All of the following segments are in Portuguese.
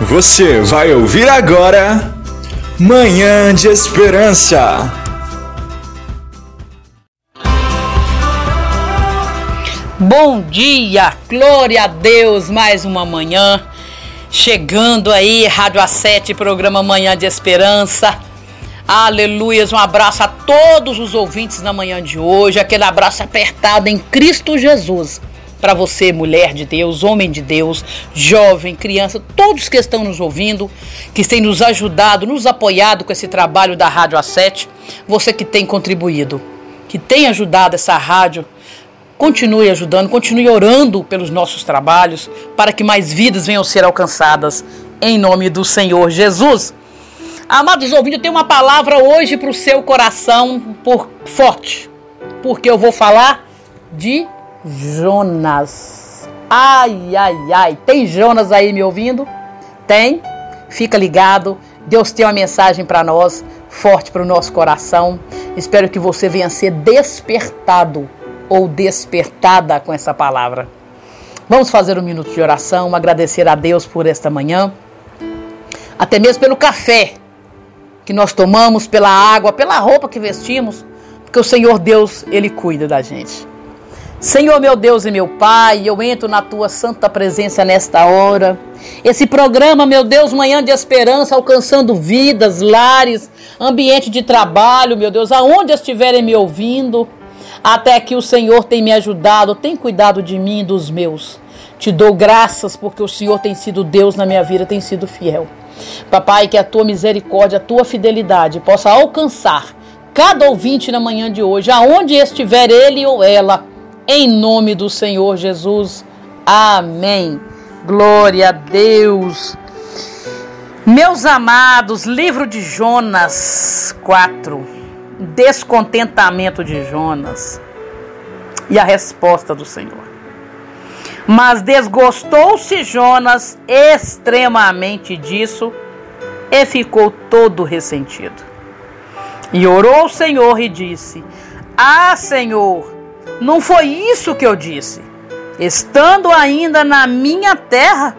Você vai ouvir agora Manhã de Esperança. Bom dia, glória a Deus, mais uma manhã. Chegando aí, Rádio A7, programa Manhã de Esperança. Aleluias, um abraço a todos os ouvintes na manhã de hoje, aquele abraço apertado em Cristo Jesus para você, mulher de Deus, homem de Deus, jovem, criança, todos que estão nos ouvindo, que têm nos ajudado, nos apoiado com esse trabalho da Rádio A7, você que tem contribuído, que tem ajudado essa rádio, continue ajudando, continue orando pelos nossos trabalhos, para que mais vidas venham ser alcançadas, em nome do Senhor Jesus. Amados ouvintes, eu tenho uma palavra hoje para o seu coração por forte, porque eu vou falar de Jonas. Ai, ai, ai. Tem Jonas aí me ouvindo? Tem? Fica ligado. Deus tem uma mensagem para nós, forte para o nosso coração. Espero que você venha ser despertado ou despertada com essa palavra. Vamos fazer um minuto de oração, agradecer a Deus por esta manhã, até mesmo pelo café que nós tomamos, pela água, pela roupa que vestimos, porque o Senhor Deus, Ele cuida da gente. Senhor meu Deus e meu Pai, eu entro na tua santa presença nesta hora. Esse programa, meu Deus, manhã de esperança, alcançando vidas, lares, ambiente de trabalho, meu Deus, aonde estiverem me ouvindo, até que o Senhor tem me ajudado, tem cuidado de mim e dos meus. Te dou graças porque o Senhor tem sido Deus na minha vida, tem sido fiel. Papai, que a tua misericórdia, a tua fidelidade possa alcançar cada ouvinte na manhã de hoje, aonde estiver ele ou ela em nome do Senhor Jesus. Amém. Glória a Deus. Meus amados, livro de Jonas 4. Descontentamento de Jonas. E a resposta do Senhor. Mas desgostou-se Jonas extremamente disso e ficou todo ressentido. E orou o Senhor e disse: Ah, Senhor, não foi isso que eu disse. Estando ainda na minha terra,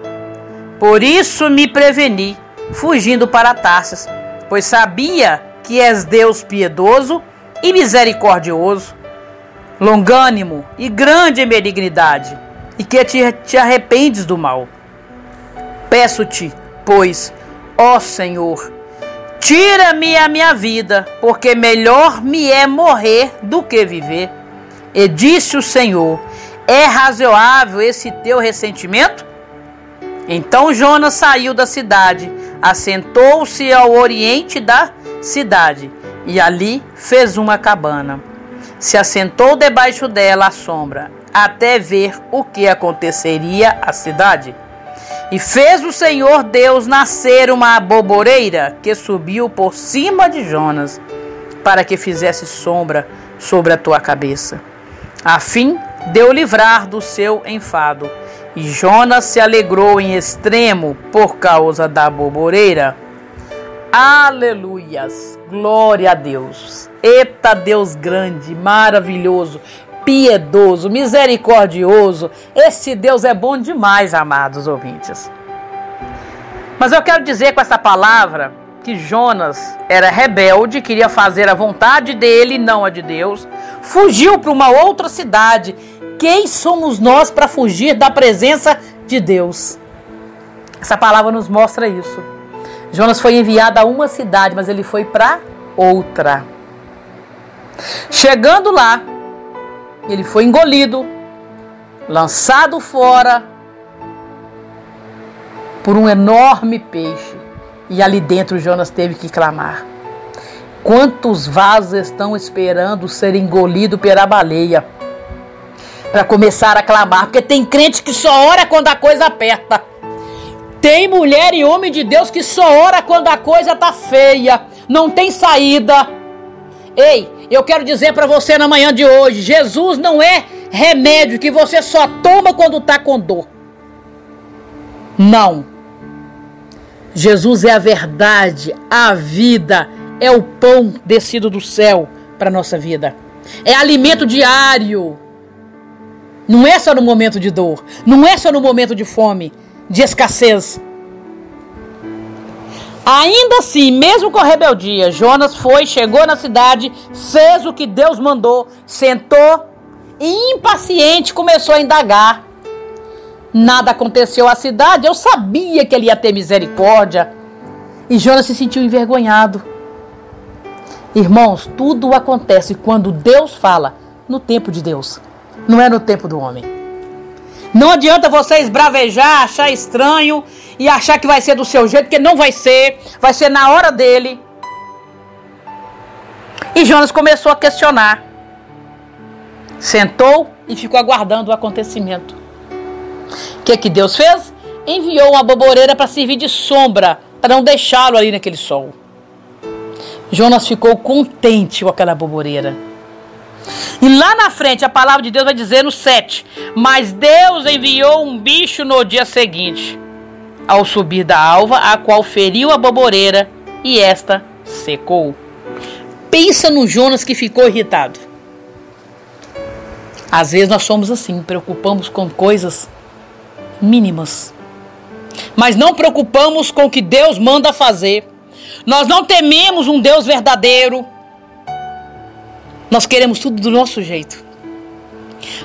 por isso me preveni, fugindo para Tarsis, pois sabia que és Deus piedoso e misericordioso, longânimo e grande em benignidade, e que te, te arrependes do mal. Peço-te, pois, ó Senhor, tira-me a minha vida, porque melhor me é morrer do que viver. E disse o Senhor: É razoável esse teu ressentimento? Então Jonas saiu da cidade, assentou-se ao oriente da cidade e ali fez uma cabana. Se assentou debaixo dela à sombra, até ver o que aconteceria à cidade. E fez o Senhor Deus nascer uma aboboreira que subiu por cima de Jonas, para que fizesse sombra sobre a tua cabeça a fim de o livrar do seu enfado. E Jonas se alegrou em extremo por causa da boboreira. Aleluias! Glória a Deus! Eita Deus grande, maravilhoso, piedoso, misericordioso. Esse Deus é bom demais, amados ouvintes. Mas eu quero dizer com essa palavra que Jonas era rebelde, queria fazer a vontade dele, não a de Deus, fugiu para uma outra cidade. Quem somos nós para fugir da presença de Deus? Essa palavra nos mostra isso. Jonas foi enviado a uma cidade, mas ele foi para outra. Chegando lá, ele foi engolido, lançado fora por um enorme peixe. E ali dentro Jonas teve que clamar. Quantos vasos estão esperando ser engolido pela baleia? Para começar a clamar, porque tem crente que só ora quando a coisa aperta. Tem mulher e homem de Deus que só ora quando a coisa tá feia, não tem saída. Ei, eu quero dizer para você na manhã de hoje, Jesus não é remédio que você só toma quando tá com dor. Não. Jesus é a verdade, a vida, é o pão descido do céu para a nossa vida. É alimento diário. Não é só no momento de dor, não é só no momento de fome, de escassez. Ainda assim, mesmo com a rebeldia, Jonas foi, chegou na cidade, fez o que Deus mandou, sentou e impaciente começou a indagar. Nada aconteceu à cidade, eu sabia que ele ia ter misericórdia. E Jonas se sentiu envergonhado. Irmãos, tudo acontece quando Deus fala, no tempo de Deus, não é no tempo do homem. Não adianta você esbravejar, achar estranho e achar que vai ser do seu jeito, porque não vai ser, vai ser na hora dele. E Jonas começou a questionar. Sentou e ficou aguardando o acontecimento. O que, que Deus fez? Enviou uma boboreira para servir de sombra, para não deixá-lo ali naquele sol. Jonas ficou contente com aquela boboreira. E lá na frente, a palavra de Deus vai dizer no 7: Mas Deus enviou um bicho no dia seguinte, ao subir da alva, a qual feriu a boboreira, e esta secou. Pensa no Jonas que ficou irritado. Às vezes nós somos assim, preocupamos com coisas mínimas. Mas não preocupamos com o que Deus manda fazer. Nós não tememos um Deus verdadeiro. Nós queremos tudo do nosso jeito.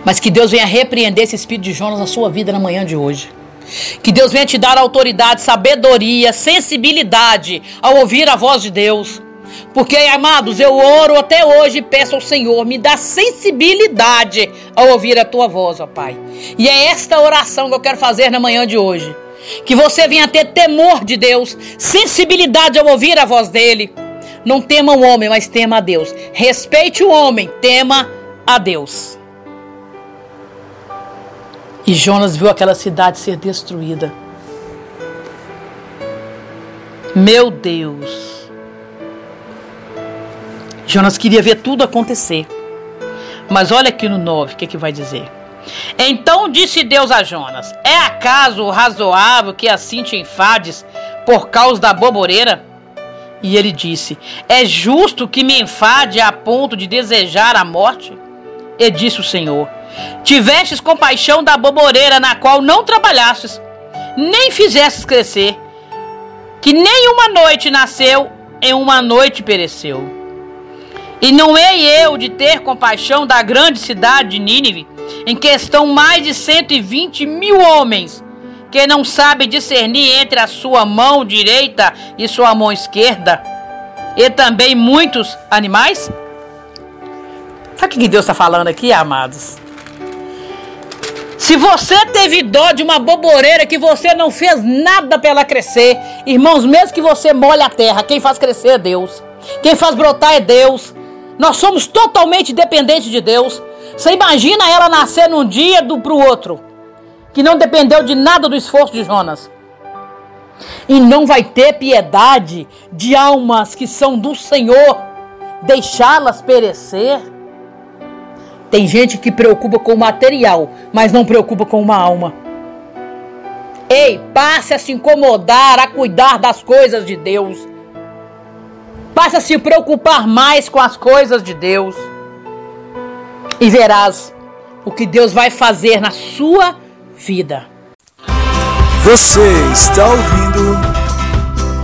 Mas que Deus venha repreender esse espírito de Jonas na sua vida na manhã de hoje. Que Deus venha te dar autoridade, sabedoria, sensibilidade ao ouvir a voz de Deus. Porque, amados, eu oro até hoje e peço ao Senhor, me dá sensibilidade ao ouvir a tua voz, ó Pai. E é esta oração que eu quero fazer na manhã de hoje. Que você venha ter temor de Deus, sensibilidade ao ouvir a voz dele. Não tema o homem, mas tema a Deus. Respeite o homem, tema a Deus. E Jonas viu aquela cidade ser destruída. Meu Deus. Jonas queria ver tudo acontecer. Mas olha aqui no 9, o que, que vai dizer? Então disse Deus a Jonas: É acaso razoável que assim te enfades por causa da boboreira? E ele disse: É justo que me enfade a ponto de desejar a morte? E disse o Senhor: Tivestes compaixão da boboreira na qual não trabalhastes, nem fizestes crescer, que nem uma noite nasceu, em uma noite pereceu. E não hei eu de ter compaixão da grande cidade de Nínive, em que estão mais de 120 mil homens, que não sabe discernir entre a sua mão direita e sua mão esquerda, e também muitos animais? Sabe o que Deus está falando aqui, amados? Se você teve dó de uma boboreira que você não fez nada para ela crescer, irmãos, mesmo que você molhe a terra, quem faz crescer é Deus. Quem faz brotar é Deus. Nós somos totalmente dependentes de Deus. Você imagina ela nascer num dia do pro outro, que não dependeu de nada do esforço de Jonas. E não vai ter piedade de almas que são do Senhor, deixá-las perecer. Tem gente que preocupa com o material, mas não preocupa com uma alma. Ei, passe a se incomodar, a cuidar das coisas de Deus. Passa a se preocupar mais com as coisas de Deus. E verás o que Deus vai fazer na sua vida. Você está ouvindo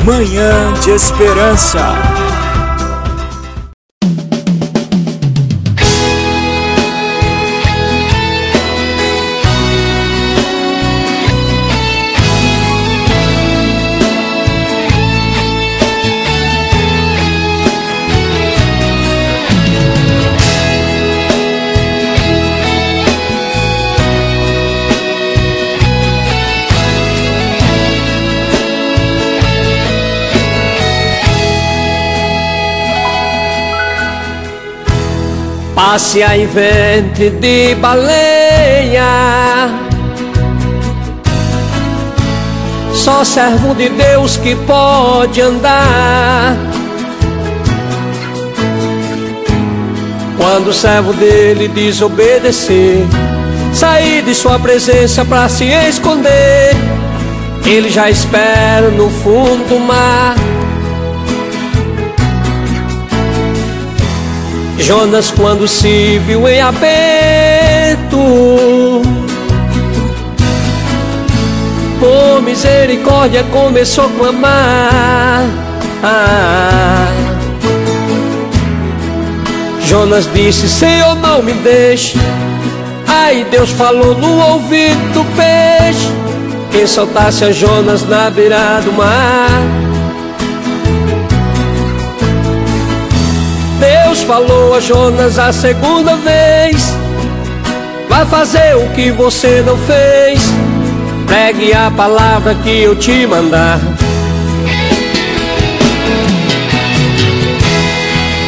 Manhã de Esperança. Passear em ventre de baleia Só servo de Deus que pode andar. Quando o servo dele desobedecer Sair de sua presença para se esconder. Ele já espera no fundo do mar Jonas, quando se viu em aperto, Por misericórdia começou a clamar. Ah. Jonas disse: Senhor, não me deixe. Aí Deus falou no ouvido do peixe: Quem soltasse a Jonas na beira do mar. Falou a Jonas a segunda vez: Vai fazer o que você não fez. Pregue a palavra que eu te mandar.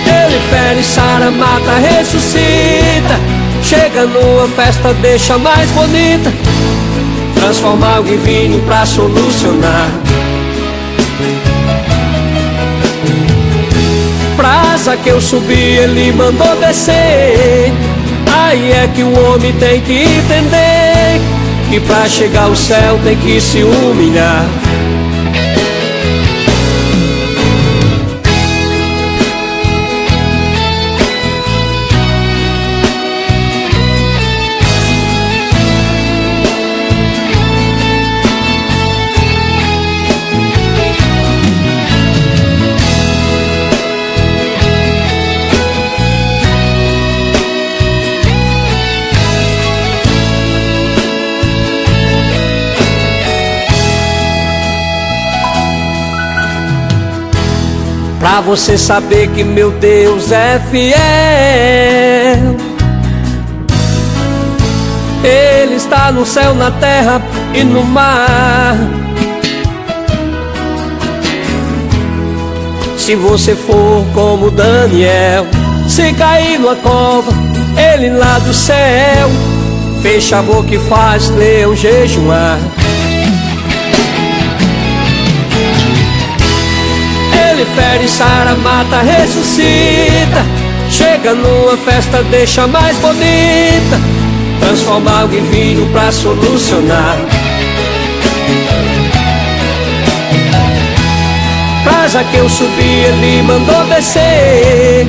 Ele fere, sara, mata, ressuscita. Chega numa festa, deixa mais bonita. Transforma algo em vinho pra solucionar. Praça que eu subi, ele mandou descer. Aí é que o homem tem que entender que pra chegar ao céu tem que se humilhar. Pra você saber que meu Deus é fiel. Ele está no céu, na terra e no mar. Se você for como Daniel Se cair numa cova, ele lá do céu. Fecha a boca e faz leão jejuar fere, sara, mata, ressuscita. Chega numa festa, deixa mais bonita. Transforma algo em vinho pra solucionar. Praza que eu subi, ele mandou descer.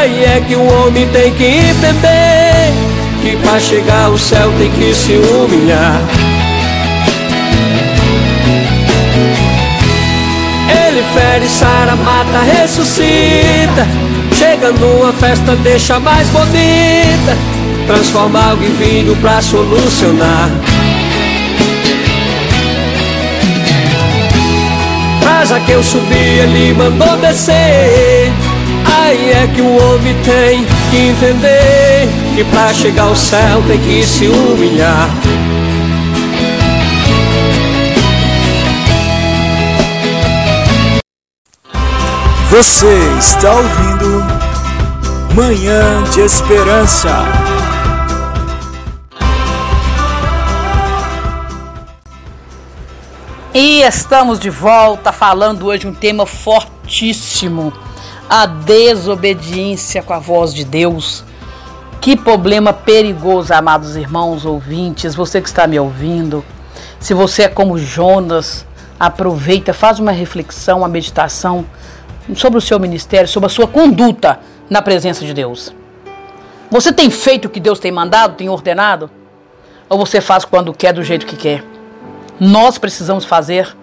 Aí é que o homem tem que entender Que pra chegar ao céu tem que se humilhar fere, sara, mata, ressuscita. Chega numa festa, deixa mais bonita. Transforma algo em vinho pra solucionar. Casa que eu subi, ele mandou descer. Aí é que o homem tem que entender Que pra chegar ao céu tem que se humilhar Você está ouvindo Manhã de Esperança. E estamos de volta falando hoje um tema fortíssimo: a desobediência com a voz de Deus. Que problema perigoso, amados irmãos ouvintes, você que está me ouvindo. Se você é como Jonas, aproveita, faz uma reflexão, uma meditação sobre o seu ministério, sobre a sua conduta na presença de Deus. Você tem feito o que Deus tem mandado, tem ordenado? Ou você faz quando quer, do jeito que quer? Nós precisamos fazer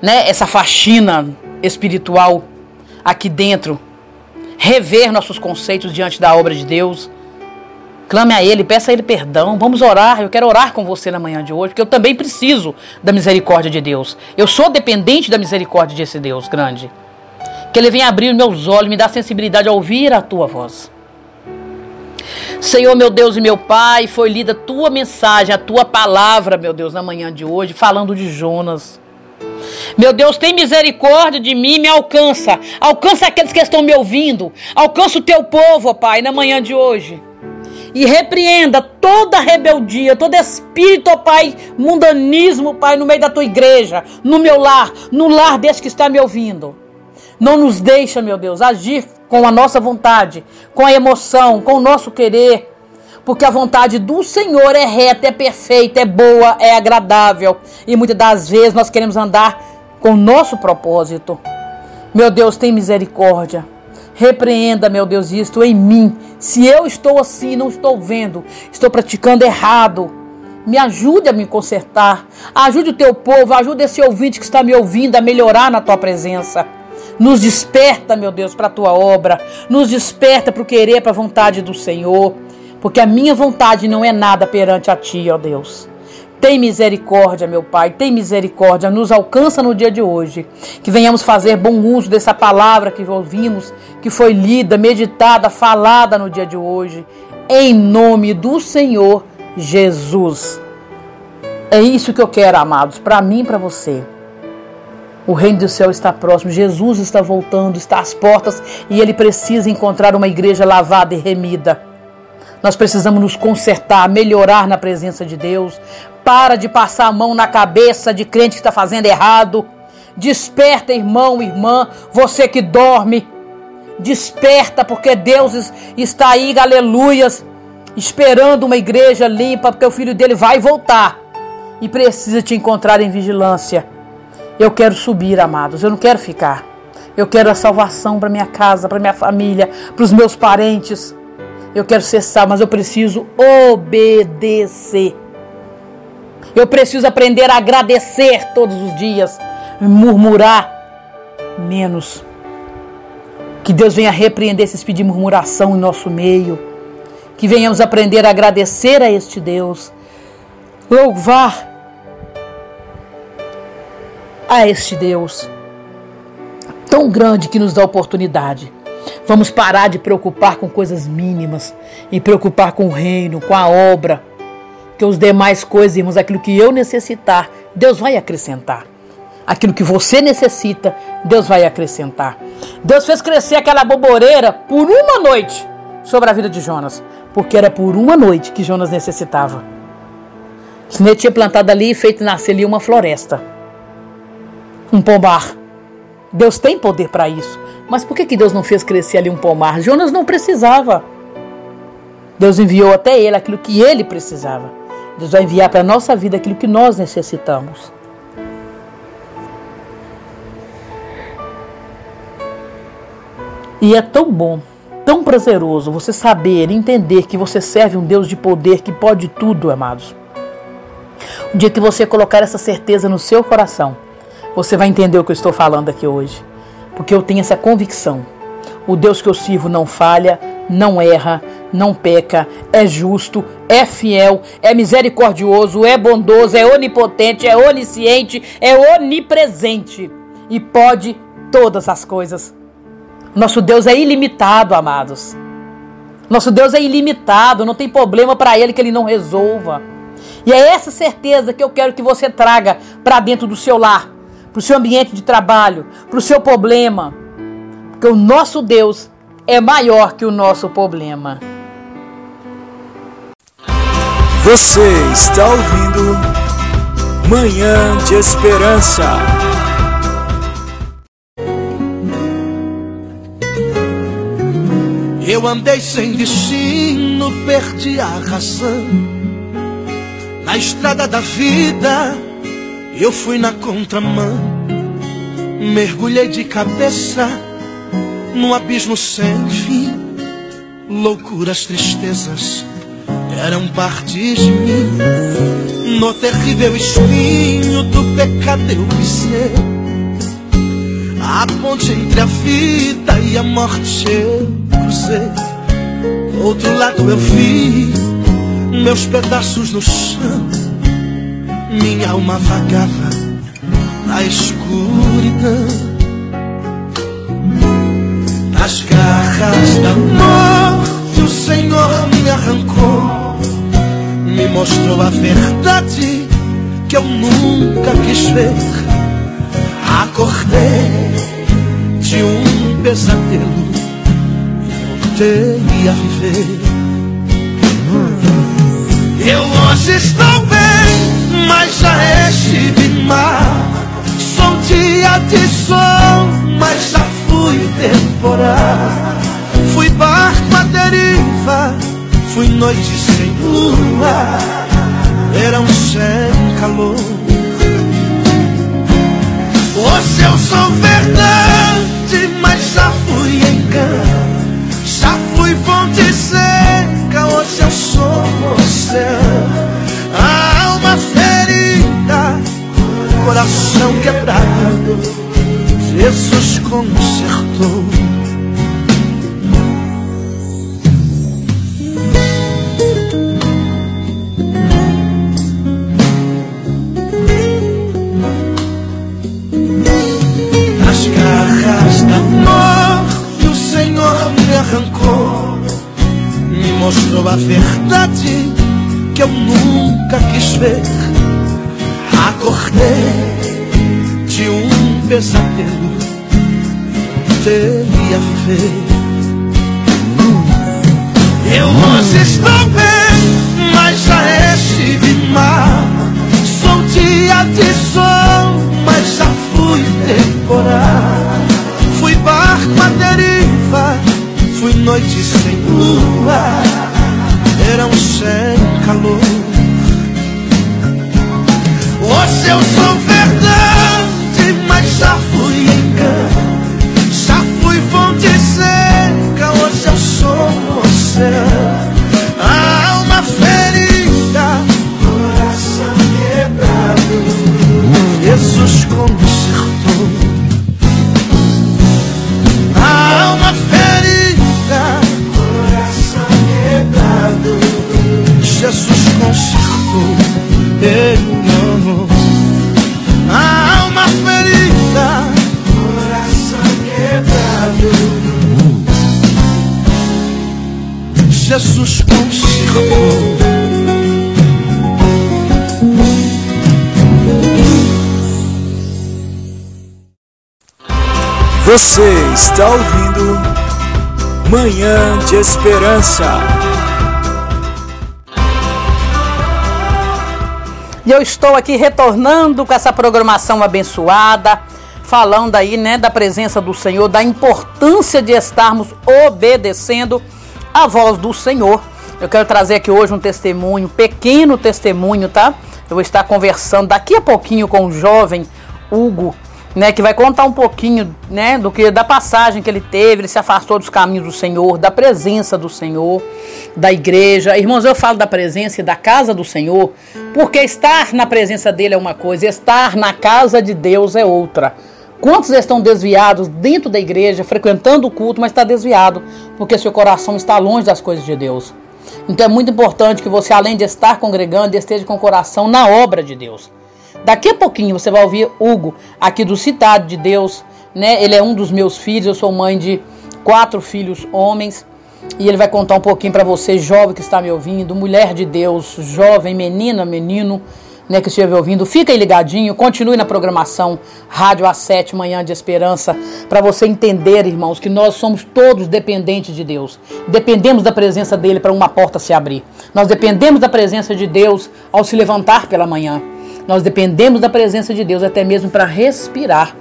né, essa faxina espiritual aqui dentro, rever nossos conceitos diante da obra de Deus. Clame a Ele, peça a Ele perdão. Vamos orar. Eu quero orar com você na manhã de hoje, porque eu também preciso da misericórdia de Deus. Eu sou dependente da misericórdia desse Deus grande. Que Ele venha abrir meus olhos, me dar sensibilidade a ouvir a tua voz. Senhor, meu Deus e meu Pai, foi lida a tua mensagem, a tua palavra, meu Deus, na manhã de hoje, falando de Jonas. Meu Deus, tem misericórdia de mim, me alcança. Alcança aqueles que estão me ouvindo. Alcança o teu povo, ó Pai, na manhã de hoje. E repreenda toda rebeldia, todo espírito, ó Pai, mundanismo, Pai, no meio da tua igreja, no meu lar, no lar desse que está me ouvindo. Não nos deixa, meu Deus, agir com a nossa vontade, com a emoção, com o nosso querer. Porque a vontade do Senhor é reta, é perfeita, é boa, é agradável. E muitas das vezes nós queremos andar com o nosso propósito. Meu Deus, tem misericórdia. Repreenda, meu Deus, isto em mim. Se eu estou assim, não estou vendo, estou praticando errado. Me ajude a me consertar. Ajude o teu povo, ajude esse ouvinte que está me ouvindo a melhorar na tua presença. Nos desperta, meu Deus, para a tua obra. Nos desperta para o querer, para a vontade do Senhor. Porque a minha vontade não é nada perante a ti, ó Deus. Tem misericórdia, meu Pai, tem misericórdia, nos alcança no dia de hoje. Que venhamos fazer bom uso dessa palavra que ouvimos, que foi lida, meditada, falada no dia de hoje. Em nome do Senhor Jesus. É isso que eu quero, amados, para mim e para você. O reino do céu está próximo, Jesus está voltando, está às portas e ele precisa encontrar uma igreja lavada e remida. Nós precisamos nos consertar, melhorar na presença de Deus. Para de passar a mão na cabeça de crente que está fazendo errado. Desperta, irmão, irmã, você que dorme. Desperta, porque Deus está aí, aleluias, esperando uma igreja limpa, porque o filho dele vai voltar e precisa te encontrar em vigilância. Eu quero subir, amados, eu não quero ficar. Eu quero a salvação para minha casa, para minha família, para os meus parentes. Eu quero ser salvo, mas eu preciso obedecer. Eu preciso aprender a agradecer todos os dias, murmurar menos. Que Deus venha repreender esse espírito de murmuração em nosso meio. Que venhamos aprender a agradecer a este Deus. Louvar a este Deus tão grande que nos dá oportunidade Vamos parar de preocupar com coisas mínimas e preocupar com o reino, com a obra. Que os demais coisas, irmãos, aquilo que eu necessitar, Deus vai acrescentar. Aquilo que você necessita, Deus vai acrescentar. Deus fez crescer aquela boboreira por uma noite sobre a vida de Jonas, porque era por uma noite que Jonas necessitava. Senão tinha plantado ali e feito nascer ali uma floresta, um pomar. Deus tem poder para isso. Mas por que, que Deus não fez crescer ali um pomar? Jonas não precisava. Deus enviou até ele aquilo que ele precisava. Deus vai enviar para a nossa vida aquilo que nós necessitamos. E é tão bom, tão prazeroso você saber, entender que você serve um Deus de poder que pode tudo, amados. O dia que você colocar essa certeza no seu coração, você vai entender o que eu estou falando aqui hoje porque eu tenho essa convicção. O Deus que eu sirvo não falha, não erra, não peca, é justo, é fiel, é misericordioso, é bondoso, é onipotente, é onisciente, é onipresente e pode todas as coisas. Nosso Deus é ilimitado, amados. Nosso Deus é ilimitado, não tem problema para ele que ele não resolva. E é essa certeza que eu quero que você traga para dentro do seu lar para o seu ambiente de trabalho, para o seu problema. Porque o nosso Deus é maior que o nosso problema. Você está ouvindo Manhã de Esperança. Eu andei sem destino, perdi a razão. Na estrada da vida eu fui na contramão, mergulhei de cabeça num abismo sem fim. Loucuras, tristezas eram parte de mim. No terrível espinho do pecado eu pisei. A ponte entre a vida e a morte eu cruzei. Do outro lado eu vi meus pedaços no chão minha alma vagava na escuridão. Das garras da morte o Senhor me arrancou, me mostrou a verdade que eu nunca quis ver. Acordei de um pesadelo voltei a viver. Eu hoje estou bem mas já estive mal. Sou dia de sol, mas já fui temporal. Fui barco à deriva, fui noite sem lua, verão sem calor. Hoje eu sou verdade, mas já fui engano. Já fui fonte seca, hoje eu sou oceano alma ferida, coração quebrado, Jesus consertou. Jesus consertou. Você está ouvindo Manhã de Esperança. E eu estou aqui retornando com essa programação abençoada, falando aí, né, da presença do Senhor, da importância de estarmos obedecendo a voz do Senhor. Eu quero trazer aqui hoje um testemunho, pequeno testemunho, tá? Eu vou estar conversando daqui a pouquinho com o jovem Hugo né, que vai contar um pouquinho, né, do que da passagem que ele teve, ele se afastou dos caminhos do Senhor, da presença do Senhor, da igreja. Irmãos, eu falo da presença e da casa do Senhor, porque estar na presença dele é uma coisa, estar na casa de Deus é outra. Quantos estão desviados dentro da igreja, frequentando o culto, mas está desviado, porque seu coração está longe das coisas de Deus. Então é muito importante que você, além de estar congregando, esteja com o coração na obra de Deus. Daqui a pouquinho você vai ouvir Hugo, aqui do Citado de Deus, né? Ele é um dos meus filhos, eu sou mãe de quatro filhos homens. E ele vai contar um pouquinho para você, jovem que está me ouvindo, mulher de Deus, jovem, menina, menino, né, que estiver ouvindo. Fica aí ligadinho, continue na programação Rádio A7 Manhã de Esperança, para você entender, irmãos, que nós somos todos dependentes de Deus. Dependemos da presença dele para uma porta se abrir. Nós dependemos da presença de Deus ao se levantar pela manhã. Nós dependemos da presença de Deus até mesmo para respirar.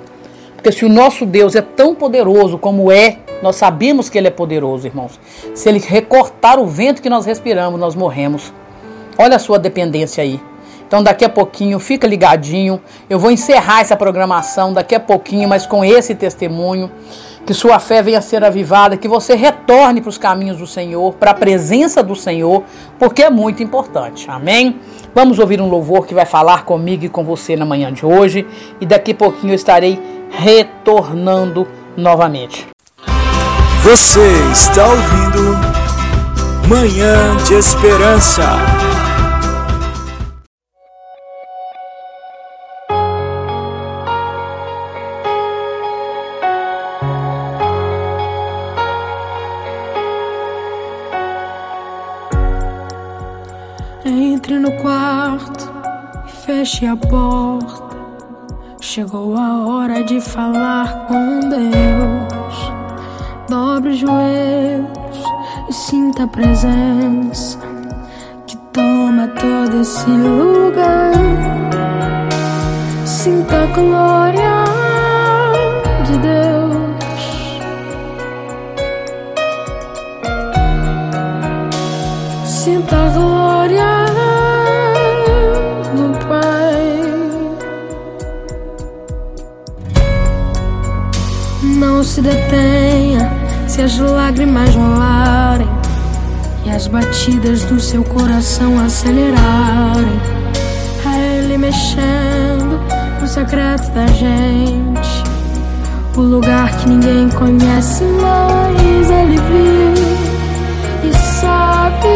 Porque se o nosso Deus é tão poderoso como é, nós sabemos que ele é poderoso, irmãos. Se ele recortar o vento que nós respiramos, nós morremos. Olha a sua dependência aí. Então daqui a pouquinho, fica ligadinho. Eu vou encerrar essa programação daqui a pouquinho, mas com esse testemunho que sua fé venha a ser avivada, que você retorne para os caminhos do Senhor, para a presença do Senhor, porque é muito importante. Amém? Vamos ouvir um louvor que vai falar comigo e com você na manhã de hoje, e daqui a pouquinho eu estarei retornando novamente. Você está ouvindo Manhã de Esperança. Feche a porta. Chegou a hora de falar com Deus. Dobre os joelhos e sinta a presença que toma todo esse lugar. Sinta a glória se as lágrimas rolarem e as batidas do seu coração acelerarem. A Ele mexendo no secreto da gente. O lugar que ninguém conhece, mas ele viu e sabe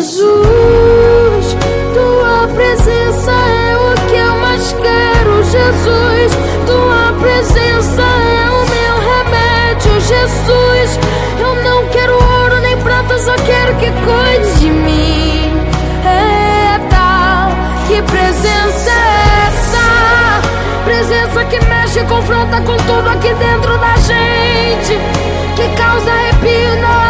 Jesus, tua presença é o que eu mais quero. Jesus, tua presença é o meu remédio. Jesus, eu não quero ouro nem prata, só quero que cuide de mim. Eita, que presença é essa? Presença que mexe e confronta com tudo aqui dentro da gente, que causa arrepio na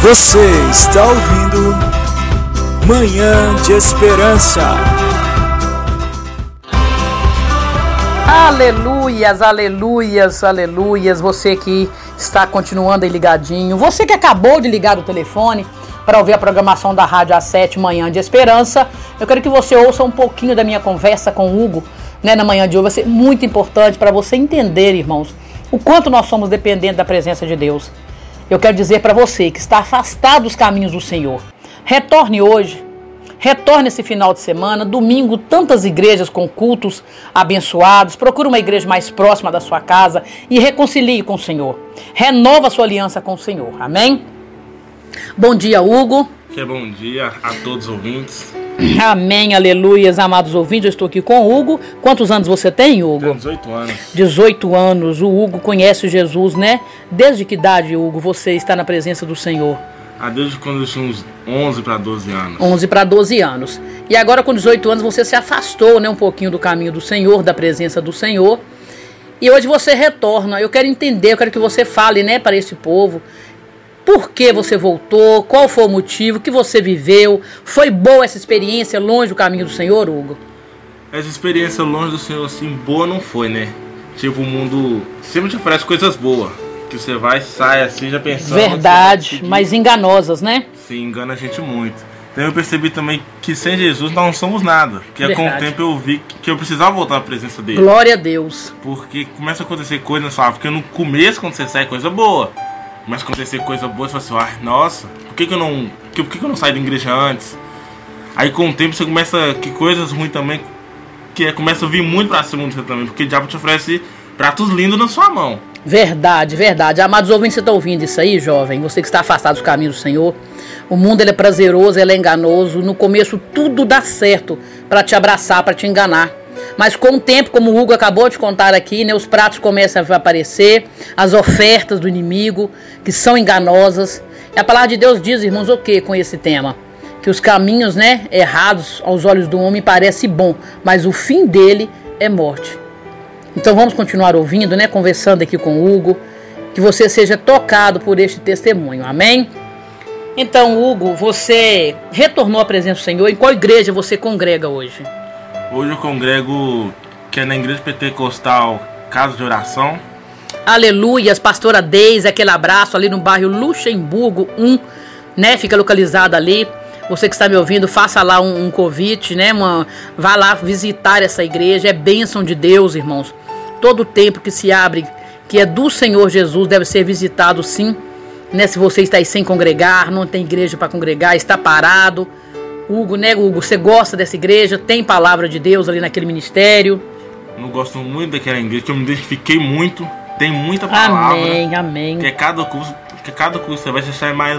Você está ouvindo Manhã de Esperança. Aleluias, aleluias, aleluias. Você que está continuando aí ligadinho. Você que acabou de ligar o telefone para ouvir a programação da Rádio A7 Manhã de Esperança. Eu quero que você ouça um pouquinho da minha conversa com o Hugo, né, na manhã de hoje. Vai ser muito importante para você entender, irmãos, o quanto nós somos dependentes da presença de Deus. Eu quero dizer para você que está afastado dos caminhos do Senhor. Retorne hoje. Retorne esse final de semana, domingo, tantas igrejas com cultos abençoados. Procure uma igreja mais próxima da sua casa e reconcilie com o Senhor. Renova sua aliança com o Senhor. Amém? Bom dia, Hugo. Que bom dia a todos os ouvintes. Amém, aleluias, amados ouvintes. Eu estou aqui com o Hugo. Quantos anos você tem, Hugo? Tenho 18 anos. 18 anos. O Hugo conhece Jesus, né? Desde que idade, Hugo, você está na presença do Senhor? Ah, desde quando eu tinha uns 11 para 12 anos. 11 para 12 anos. E agora, com 18 anos, você se afastou né, um pouquinho do caminho do Senhor, da presença do Senhor. E hoje você retorna. Eu quero entender, eu quero que você fale né, para esse povo Por que você voltou? Qual foi o motivo que você viveu? Foi boa essa experiência longe do caminho do Senhor, Hugo? Essa experiência longe do Senhor, assim, boa não foi, né? Tipo, o mundo sempre te oferece coisas boas. Que você vai, sai assim, já pensando. Verdade, mas enganosas, né? Sim, engana a gente muito. Então eu percebi também que sem Jesus nós não somos nada. Que é com o Verdade. tempo eu vi que eu precisava voltar à presença dele. Glória a Deus. Porque começa a acontecer coisa na sua vida. Porque no começo, quando você sai, é coisa boa. A acontecer coisa boa, você fala assim, ah, nossa, por que, que eu não. Por que, que eu não saí da igreja antes? Aí com o tempo você começa. Que coisas ruins também. Que é, começa a vir muito pra cima de você também. Porque o diabo te oferece pratos lindos na sua mão. Verdade, verdade. Amados ouvintes, você está ouvindo isso aí, jovem? Você que está afastado dos caminhos do Senhor. O mundo ele é prazeroso, ele é enganoso. No começo tudo dá certo para te abraçar, para te enganar. Mas com o tempo, como o Hugo acabou de contar aqui, né, os pratos começam a aparecer, as ofertas do inimigo, que são enganosas. E a palavra de Deus diz, irmãos, o que com esse tema? Que os caminhos né, errados aos olhos do homem parecem bom, mas o fim dele é morte. Então vamos continuar ouvindo, né, conversando aqui com o Hugo, que você seja tocado por este testemunho. Amém? Então, Hugo, você retornou à presença do Senhor. Em qual igreja você congrega hoje? Hoje eu congrego que é na igreja pentecostal Casa de Oração. Aleluias, pastora Deise, aquele abraço ali no bairro Luxemburgo 1, né? Fica localizado ali. Você que está me ouvindo, faça lá um, um convite, né? Uma, vá lá visitar essa igreja. É bênção de Deus, irmãos. Todo tempo que se abre, que é do Senhor Jesus, deve ser visitado sim. Né? Se você está aí sem congregar, não tem igreja para congregar, está parado. Hugo, né, Hugo? Você gosta dessa igreja? Tem palavra de Deus ali naquele ministério? Não gosto muito daquela igreja, eu me identifiquei muito. Tem muita palavra. Amém, amém. Que é cada curso, que cada curso você vai se achar mais,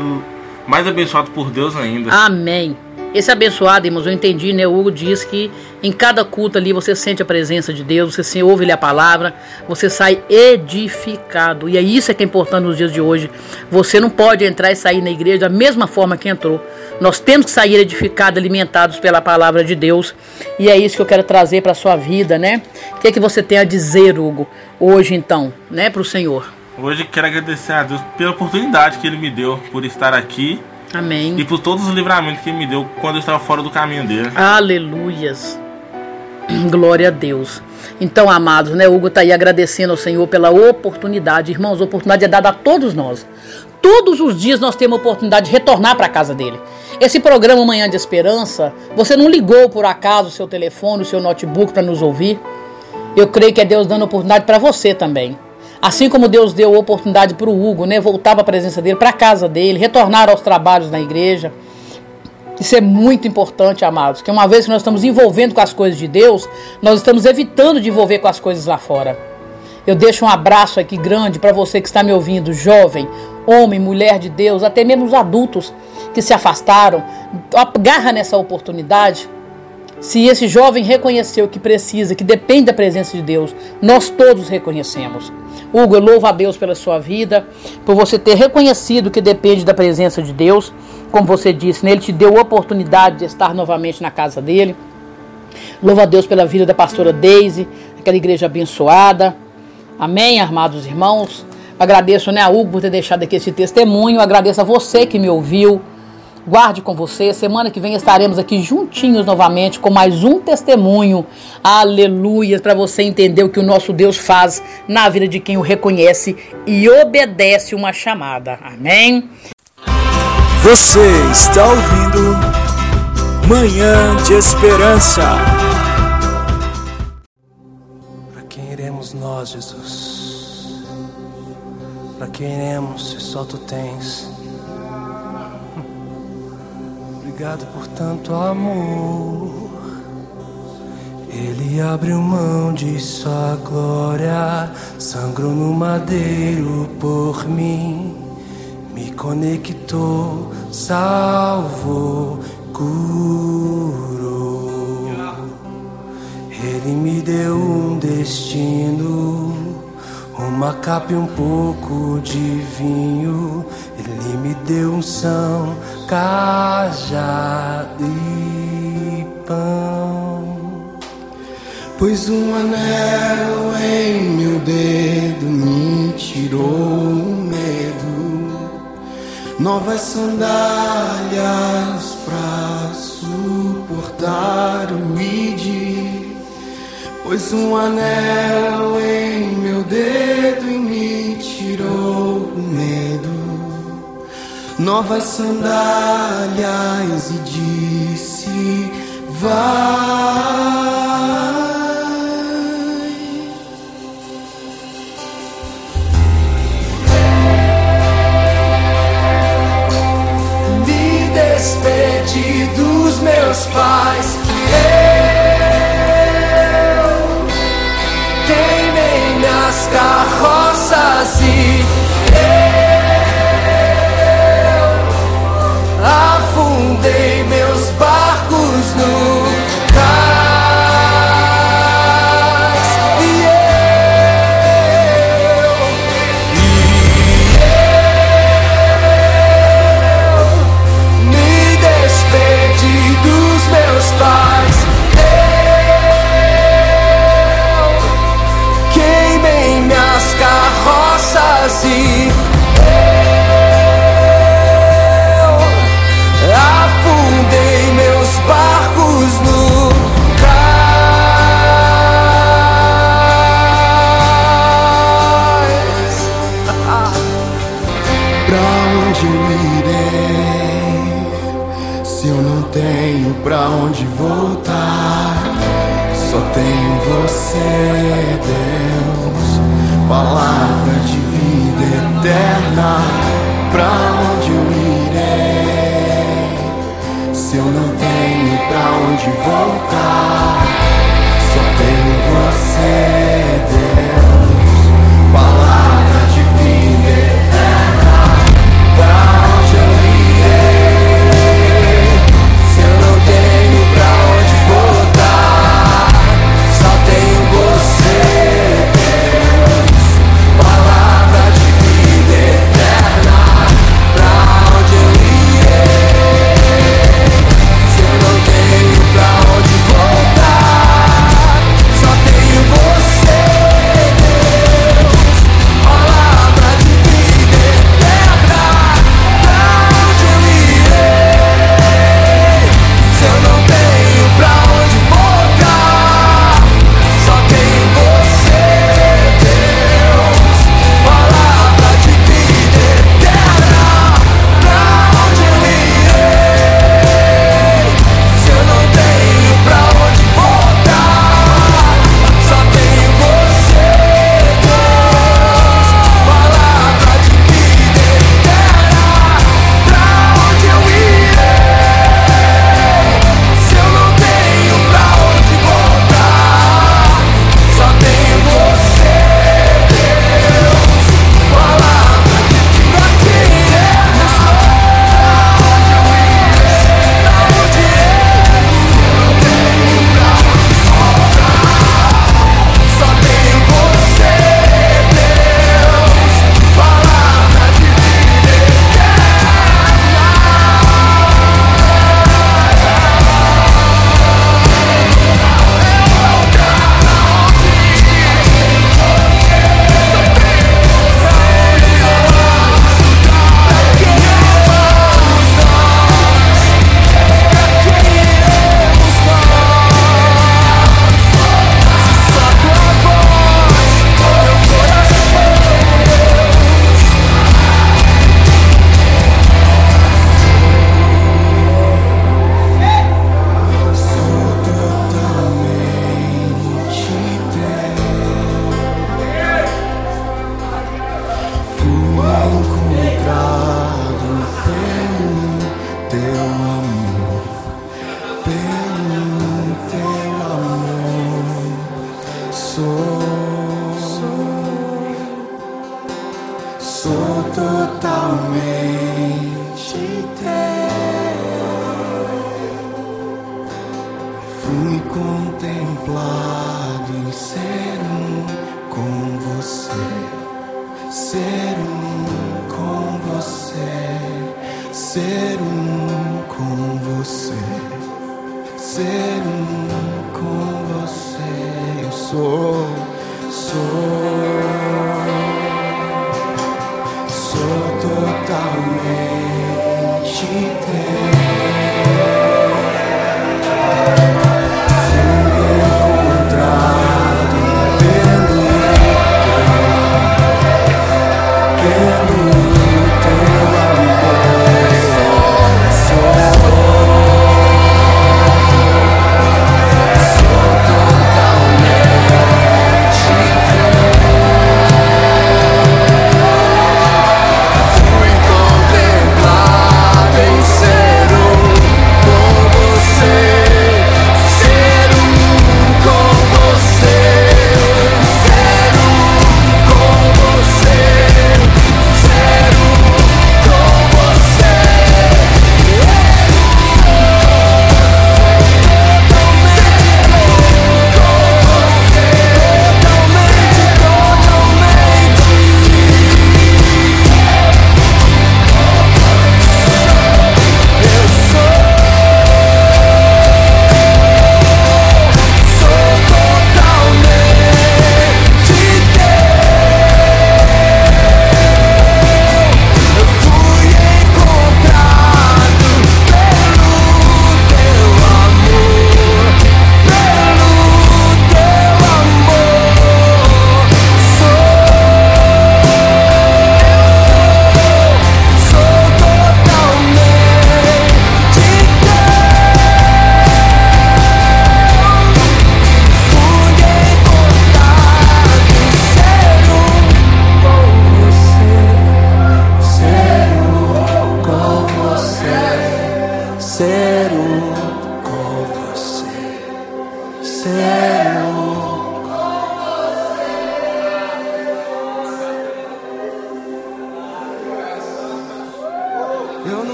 mais abençoado por Deus ainda. Amém. Esse abençoado, irmãos, eu entendi, né? O Hugo diz que em cada culto ali você sente a presença de Deus, você se ouve a palavra, você sai edificado. E é isso que é importante nos dias de hoje. Você não pode entrar e sair na igreja da mesma forma que entrou. Nós temos que sair edificados, alimentados pela palavra de Deus. E é isso que eu quero trazer para a sua vida, né? O que é que você tem a dizer, Hugo, hoje então, né, para o Senhor? Hoje quero agradecer a Deus pela oportunidade que Ele me deu por estar aqui Amém. e por todos os livramentos que Ele me deu quando eu estava fora do caminho dele. Aleluias. Glória a Deus. Então, amados, né? Hugo está aí agradecendo ao Senhor pela oportunidade. Irmãos, a oportunidade é dada a todos nós. Todos os dias nós temos a oportunidade de retornar para a casa dele. Esse programa Manhã de Esperança, você não ligou por acaso o seu telefone, o seu notebook para nos ouvir? Eu creio que é Deus dando oportunidade para você também. Assim como Deus deu oportunidade para o Hugo, né, voltar para a presença dele, para a casa dele, retornar aos trabalhos na igreja. Isso é muito importante, amados, que uma vez que nós estamos envolvendo com as coisas de Deus, nós estamos evitando de envolver com as coisas lá fora. Eu deixo um abraço aqui grande para você que está me ouvindo, jovem, homem, mulher de Deus, até mesmo os adultos que se afastaram. Agarra nessa oportunidade. Se esse jovem reconheceu que precisa, que depende da presença de Deus, nós todos reconhecemos. Hugo, eu louvo a Deus pela sua vida, por você ter reconhecido que depende da presença de Deus. Como você disse, né? ele te deu a oportunidade de estar novamente na casa dele. Louvo a Deus pela vida da pastora Daisy, aquela igreja abençoada. Amém, amados irmãos. Agradeço né, a Hugo por ter deixado aqui esse testemunho. Agradeço a você que me ouviu. Guarde com você. Semana que vem estaremos aqui juntinhos novamente com mais um testemunho. Aleluia! Para você entender o que o nosso Deus faz na vida de quem o reconhece e obedece uma chamada. Amém? Você está ouvindo Manhã de Esperança. Iremos nós, Jesus? Para quem iremos se só tu tens? Obrigado por tanto amor. Ele abriu mão de sua glória, sangrou no madeiro por mim, me conectou, salvou, curou. Ele me deu um destino, uma capa e um pouco de vinho. Ele me deu um são, cajado e pão. Pois um anel em meu dedo me tirou o medo. Novas sandálias pra suportar o idioma. Pois um anel em meu dedo e me tirou o medo. Novas sandálias e disse: Vai. Me despedi dos meus pais. Eu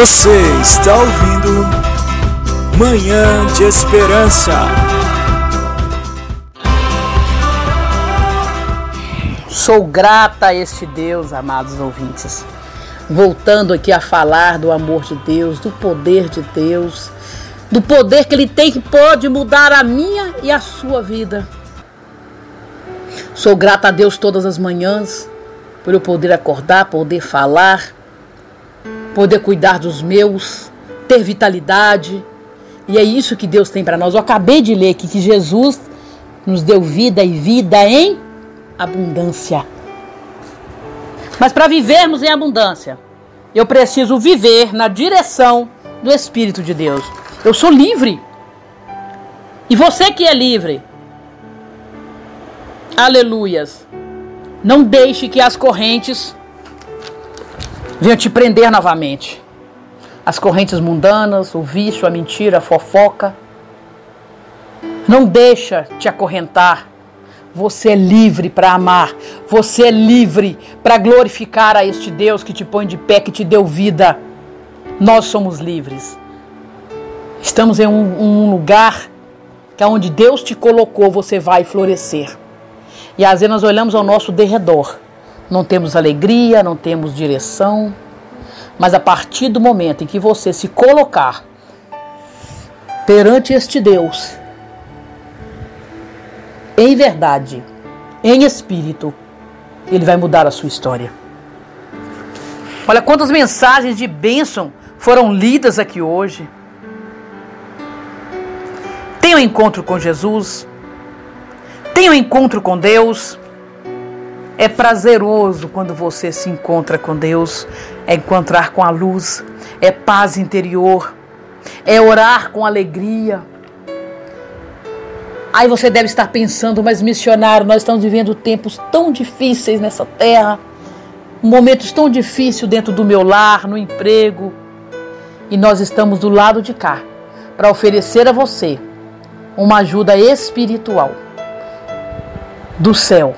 Você está ouvindo Manhã de Esperança. Sou grata a este Deus, amados ouvintes. Voltando aqui a falar do amor de Deus, do poder de Deus, do poder que Ele tem que pode mudar a minha e a sua vida. Sou grata a Deus todas as manhãs, por eu poder acordar, poder falar, poder cuidar dos meus, ter vitalidade. E é isso que Deus tem para nós. Eu acabei de ler aqui que Jesus nos deu vida e vida em abundância. Mas para vivermos em abundância, eu preciso viver na direção do Espírito de Deus. Eu sou livre. E você que é livre, aleluias, não deixe que as correntes venham te prender novamente. As correntes mundanas, o vício, a mentira, a fofoca. Não deixa te acorrentar você é livre para amar. Você é livre para glorificar a este Deus que te põe de pé, que te deu vida. Nós somos livres. Estamos em um, um lugar que onde Deus te colocou, você vai florescer. E às vezes nós olhamos ao nosso derredor. Não temos alegria, não temos direção. Mas a partir do momento em que você se colocar perante este Deus, em verdade, em espírito, ele vai mudar a sua história. Olha quantas mensagens de bênção foram lidas aqui hoje. Tenha um encontro com Jesus. Tenha um encontro com Deus. É prazeroso quando você se encontra com Deus. É encontrar com a luz. É paz interior. É orar com alegria. Aí você deve estar pensando, mas missionário, nós estamos vivendo tempos tão difíceis nessa terra, momentos tão difíceis dentro do meu lar, no emprego, e nós estamos do lado de cá para oferecer a você uma ajuda espiritual do céu.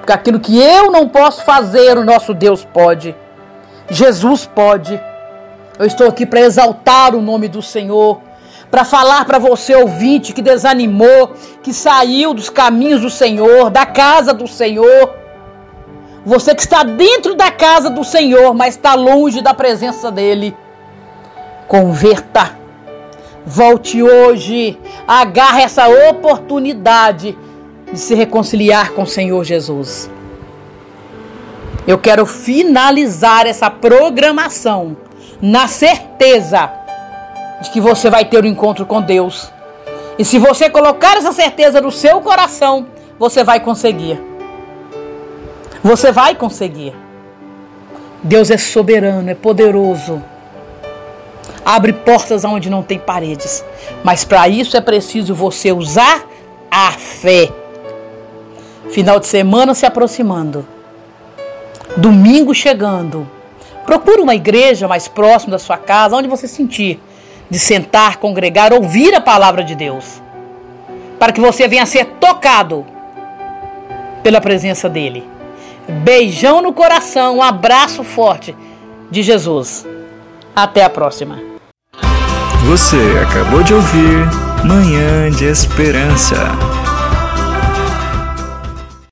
Porque aquilo que eu não posso fazer, o nosso Deus pode. Jesus pode. Eu estou aqui para exaltar o nome do Senhor para falar para você, ouvinte, que desanimou, que saiu dos caminhos do Senhor, da casa do Senhor. Você que está dentro da casa do Senhor, mas está longe da presença dEle. Converta. Volte hoje. Agarre essa oportunidade de se reconciliar com o Senhor Jesus. Eu quero finalizar essa programação na certeza de que você vai ter um encontro com Deus. E se você colocar essa certeza no seu coração, você vai conseguir. Você vai conseguir. Deus é soberano, é poderoso. Abre portas onde não tem paredes. Mas para isso é preciso você usar a fé. Final de semana se aproximando. Domingo chegando. Procure uma igreja mais próxima da sua casa, onde você sentir de sentar, congregar, ouvir a palavra de Deus, para que você venha ser tocado pela presença dele. Beijão no coração, um abraço forte de Jesus. Até a próxima. Você acabou de ouvir Manhã de Esperança.